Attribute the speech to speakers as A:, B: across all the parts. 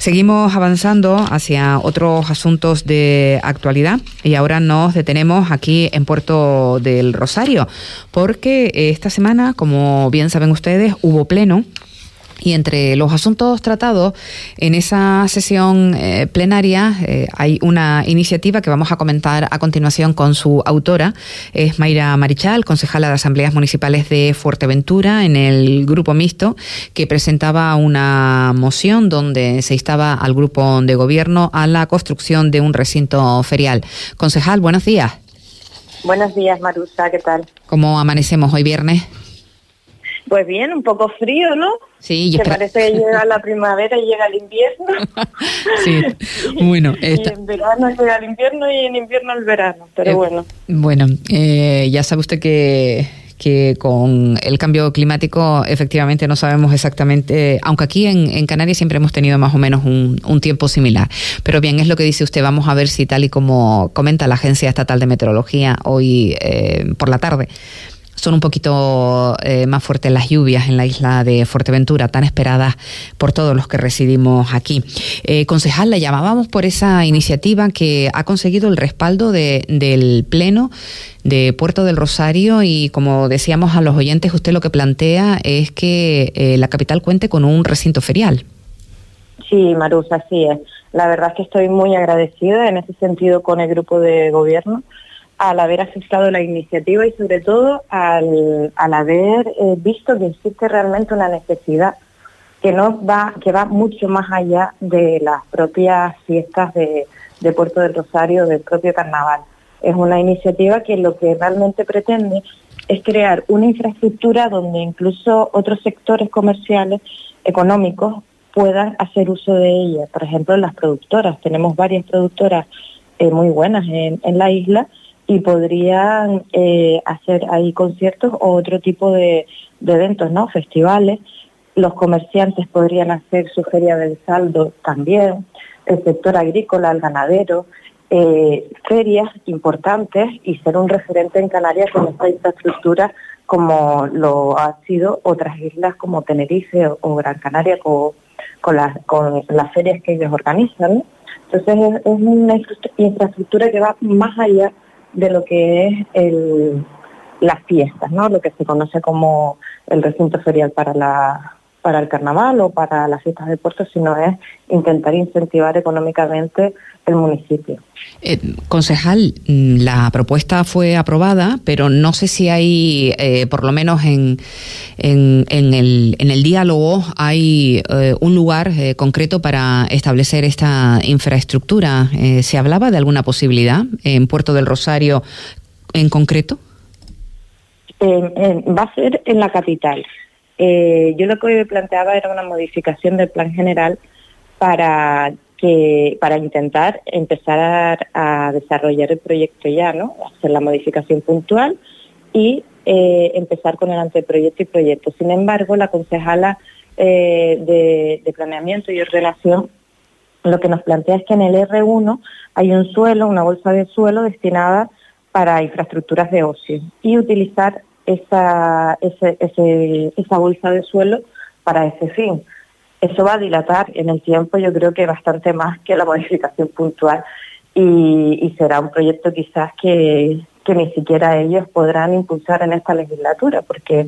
A: Seguimos avanzando hacia otros asuntos de actualidad y ahora nos detenemos aquí en Puerto del Rosario, porque esta semana, como bien saben ustedes, hubo pleno y entre los asuntos tratados en esa sesión eh, plenaria eh, hay una iniciativa que vamos a comentar a continuación con su autora, es Mayra Marichal, concejala de Asambleas Municipales de Fuerteventura en el grupo mixto, que presentaba una moción donde se instaba al grupo de gobierno a la construcción de un recinto ferial. Concejal, buenos días.
B: Buenos días, Marusa, ¿qué tal?
A: ¿Cómo amanecemos hoy viernes?
B: Pues bien, un poco frío, ¿no?
A: Sí,
B: que parece que llega la primavera y llega el invierno.
A: sí, bueno.
B: Y en verano llega el invierno y en invierno el verano, pero eh, bueno.
A: Bueno, eh, ya sabe usted que que con el cambio climático efectivamente no sabemos exactamente, aunque aquí en, Canarias siempre hemos tenido más o menos un, tiempo similar. Pero bien, es lo que dice usted, vamos a ver si tal y como comenta la Agencia Estatal de Meteorología hoy eh, por la tarde, son un poquito eh, más fuertes las lluvias en la isla de Fuerteventura, tan esperadas por todos los que residimos aquí. Eh, concejal, le llamábamos por esa iniciativa que ha conseguido el respaldo del Pleno de Puerto del Rosario y como decíamos a los oyentes, usted lo que plantea es que eh, la capital cuente con un recinto ferial.
B: Sí, Marusa, así es. La verdad es que estoy muy agradecida en ese sentido con el grupo de gobierno al haber aceptado la iniciativa y sobre todo al, haber eh, visto que existe realmente una necesidad que no va, que va mucho más allá de las propias fiestas de, Puerto del Rosario, del propio carnaval. Es una iniciativa que lo que realmente pretende es crear una infraestructura donde incluso otros sectores comerciales, económicos, puedan hacer uso de ella. Por ejemplo, las productoras. Tenemos varias productoras eh, muy buenas en, en la isla y podrían eh, hacer ahí conciertos o otro tipo de, eventos, ¿no? Festivales. Los comerciantes podrían hacer su feria del saldo también, el sector agrícola, el ganadero, eh, ferias importantes y ser un referente en Canarias con esta infraestructura como lo han sido otras islas como Tenerife o, Gran Canaria con, las, con las ferias que ellos organizan. Entonces es una infraestructura que va más allá de lo que es el, las fiestas, ¿no? Lo que se conoce como el recinto ferial para la para el carnaval o para las fiestas de puerto, sino es intentar incentivar económicamente el municipio.
A: Eh, concejal, mm, la propuesta fue aprobada, pero no sé si hay, eh, por lo menos en, en, el, en el diálogo, hay eh, un lugar concreto para establecer esta infraestructura. ¿Se hablaba de alguna posibilidad en Puerto del Rosario en concreto?
B: va a ser en la capital. Yo lo que planteaba era una modificación del plan general para que para intentar empezar a, desarrollar el proyecto ya, ¿no? Hacer la modificación puntual y eh, empezar con el anteproyecto y proyecto. Sin embargo, la concejala eh, de, planeamiento y ordenación lo que nos plantea es que en el R1 hay un suelo, una bolsa de suelo destinada para infraestructuras de ocio y utilizar esa, esa bolsa de suelo para ese fin. Eso va a dilatar en el tiempo, yo creo que bastante más que la modificación puntual y, será un proyecto quizás que, ni siquiera ellos podrán impulsar en esta legislatura, porque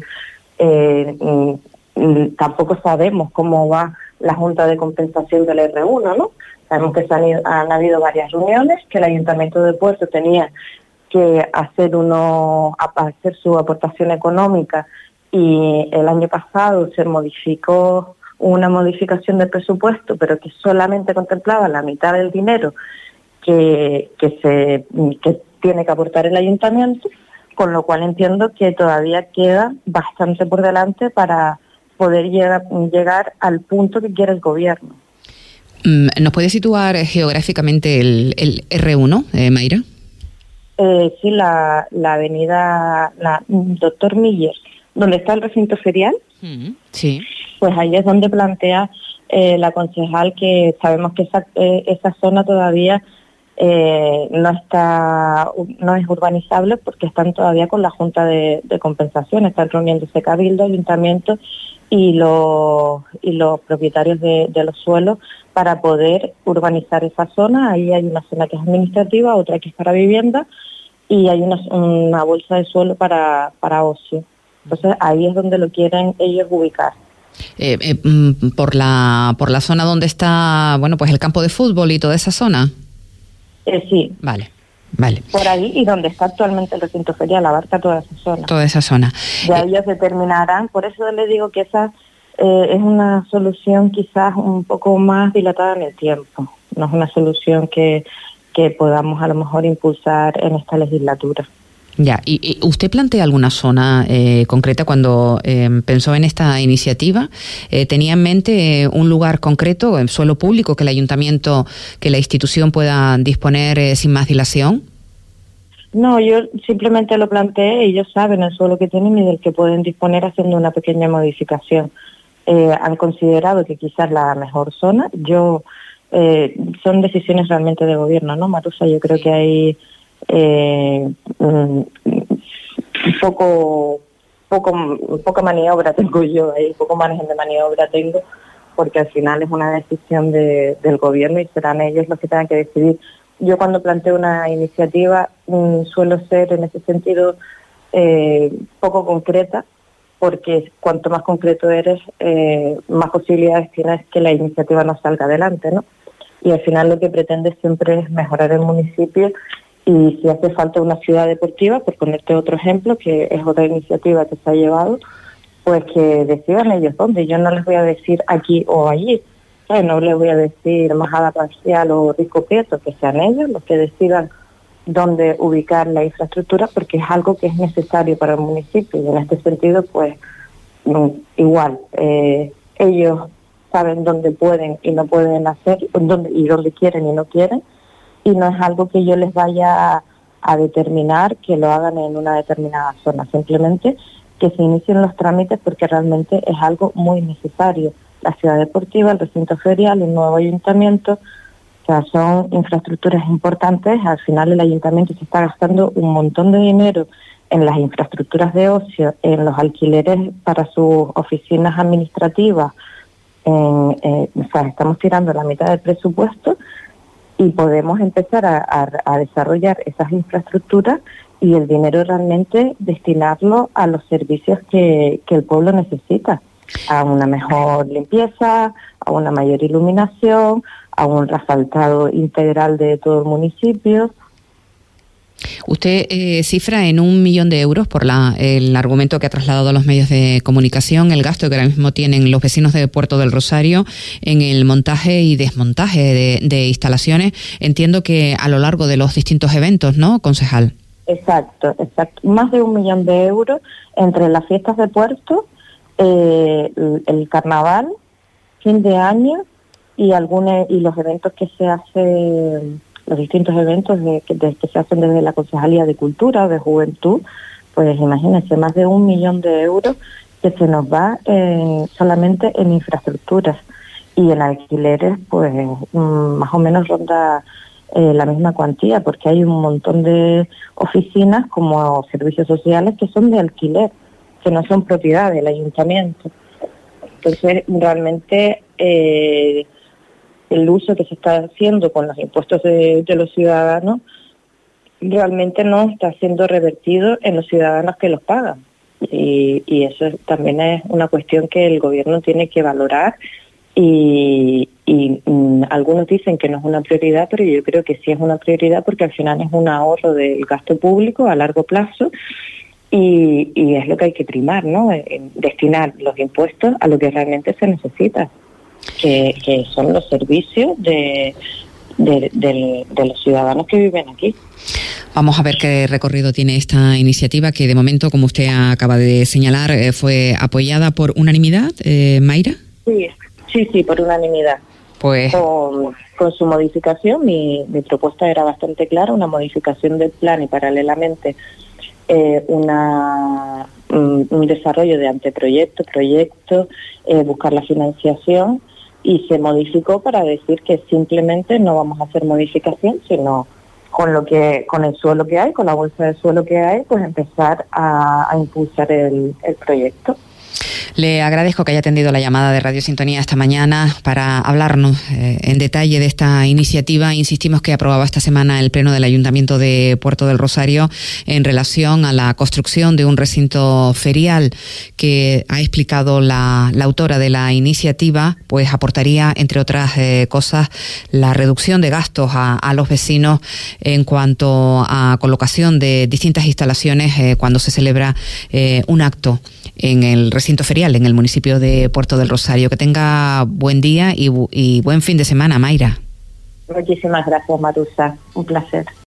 B: eh, mm, mm, tampoco sabemos cómo va la Junta de Compensación del R1, ¿no? Sabemos que han, habido varias reuniones, que el Ayuntamiento de Puerto tenía que hacer, uno, hacer su aportación económica y el año pasado se modificó una modificación del presupuesto, pero que solamente contemplaba la mitad del dinero que, se, tiene que aportar el ayuntamiento, con lo cual entiendo que todavía queda bastante por delante para poder llegar, llegar al punto que quiere el gobierno.
A: Mm, ¿Nos puede situar geográficamente el, el R1, eh, Mayra?
B: Eh, sí, la, la avenida la, Doctor Miller, donde está el recinto ferial.
A: Mm, sí
B: pues ahí es donde plantea eh, la concejal que sabemos que esa, eh, esa zona todavía eh, no está no es urbanizable porque están todavía con la Junta de, Compensación, están reuniéndose Cabildo, Ayuntamiento y los, y los propietarios de, los suelos para poder urbanizar esa zona. Ahí hay una zona que es administrativa, otra que es para vivienda y hay una, una bolsa de suelo para, para ocio. Entonces ahí es donde lo quieren ellos ubicar.
A: Eh, eh, mm, por la por la zona donde está bueno pues el campo de fútbol y toda esa zona
B: eh, sí
A: vale vale.
B: por ahí y donde está actualmente el recinto ferial abarca toda esa zona.
A: Toda esa zona.
B: Ya ellos determinarán por eso les digo que esa es una solución quizás un poco más dilatada en el tiempo. No es una solución que que podamos a lo mejor impulsar en esta legislatura
A: ya, ¿y, usted plantea alguna zona eh, concreta cuando eh, pensó en esta iniciativa? Eh, ¿Tenía en mente un lugar concreto, en suelo público, que el ayuntamiento, que la institución pueda disponer sin más dilación?
B: No, yo simplemente lo planteé, ellos saben el suelo que tienen y del que pueden disponer haciendo una pequeña modificación. han considerado que quizás la mejor zona, yo, son decisiones realmente de gobierno, ¿no, Marusa? Yo creo que hay eh, un poco, poco, poca maniobra tengo yo ahí, poco margen de maniobra tengo, porque al final es una decisión de, del gobierno y serán ellos los que tengan que decidir. Yo cuando planteo una iniciativa mm, suelo ser en ese sentido eh, poco concreta, porque cuanto más concreto eres, eh, más posibilidades tienes que la iniciativa no salga adelante, ¿no? Y al final lo que pretende siempre es mejorar el municipio y si hace falta una ciudad deportiva, por ponerte otro ejemplo, que es otra iniciativa que se ha llevado, pues que decidan ellos dónde. Yo no les voy a decir aquí o allí, no les voy a decir Majada Parcial o Rico Prieto, que sean ellos los que decidan dónde ubicar la infraestructura, porque es algo que es necesario para el municipio y en este sentido, pues mm, igual, eh, ellos saben dónde pueden y no pueden hacer, dónde, y dónde quieren y no quieren, y no es algo que yo les vaya a, determinar que lo hagan en una determinada zona, simplemente que se inicien los trámites porque realmente es algo muy necesario. La ciudad deportiva, el recinto ferial, el nuevo ayuntamiento, o sea, son infraestructuras importantes. Al final el ayuntamiento se está gastando un montón de dinero en las infraestructuras de ocio, en los alquileres para sus oficinas administrativas. Eh, estamos tirando la mitad del presupuesto y podemos empezar a, desarrollar esas infraestructuras y el dinero realmente destinarlo a los servicios que, el pueblo necesita, a una mejor limpieza, a una mayor iluminación, a un resaltado integral de todo el municipio,
A: Usted eh, cifra en un millón de euros por la, el argumento que ha trasladado a los medios de comunicación, el gasto que ahora mismo tienen los vecinos de Puerto del Rosario en el montaje y desmontaje de, instalaciones. Entiendo que a lo largo de los distintos eventos, ¿no, concejal?
B: Exacto, exacto. Más de un millón de euros entre las fiestas de Puerto, eh, el, carnaval, fin de año y algunos y los eventos que se hacen los distintos eventos que, se hacen desde la Concejalía de Cultura o de Juventud, pues imagínense, más de un millón de euros que se nos va solamente en infraestructuras y en alquileres, pues mm, más o menos ronda eh, la misma cuantía, porque hay un montón de oficinas como servicios sociales que son de alquiler, que no son propiedad del ayuntamiento. Entonces, realmente eh, el uso que se está haciendo con los impuestos de, los ciudadanos realmente no está siendo revertido en los ciudadanos que los pagan. Y, eso también es una cuestión que el gobierno tiene que valorar y, mm, algunos dicen que no es una prioridad, pero yo creo que sí es una prioridad porque al final es un ahorro del gasto público a largo plazo y, y es lo que hay que primar, ¿no? destinar los impuestos a lo que realmente se necesita que, son los servicios de, de, los ciudadanos que viven aquí.
A: Vamos a ver qué recorrido tiene esta iniciativa que de momento, como usted acaba de señalar, eh, fue apoyada por unanimidad, eh, Mayra.
B: Sí, sí, sí, por unanimidad.
A: Pues...
B: Con, su modificación, mi, mi, propuesta era bastante clara, una modificación del plan y paralelamente eh, una, un, desarrollo de anteproyecto, proyecto, eh, buscar la financiación y se modificó para decir que simplemente no vamos a hacer modificación, sino con lo que con el suelo que hay, con la bolsa de suelo que hay, pues empezar a, impulsar el proyecto.
A: Le agradezco que haya atendido la llamada de Radio Sintonía esta mañana para hablarnos eh, en detalle de esta iniciativa. Insistimos que aprobaba esta semana el Pleno del Ayuntamiento de Puerto del Rosario en relación a la construcción de un recinto ferial que ha explicado la, autora de la iniciativa, pues aportaría, entre otras eh, cosas, la reducción de gastos a, los vecinos en cuanto a colocación de distintas instalaciones eh, cuando se celebra un acto en el recinto ferial en el municipio de Puerto del Rosario. Que tenga buen día y, y buen fin de semana, Mayra.
B: Muchísimas gracias, Marusa. Un placer.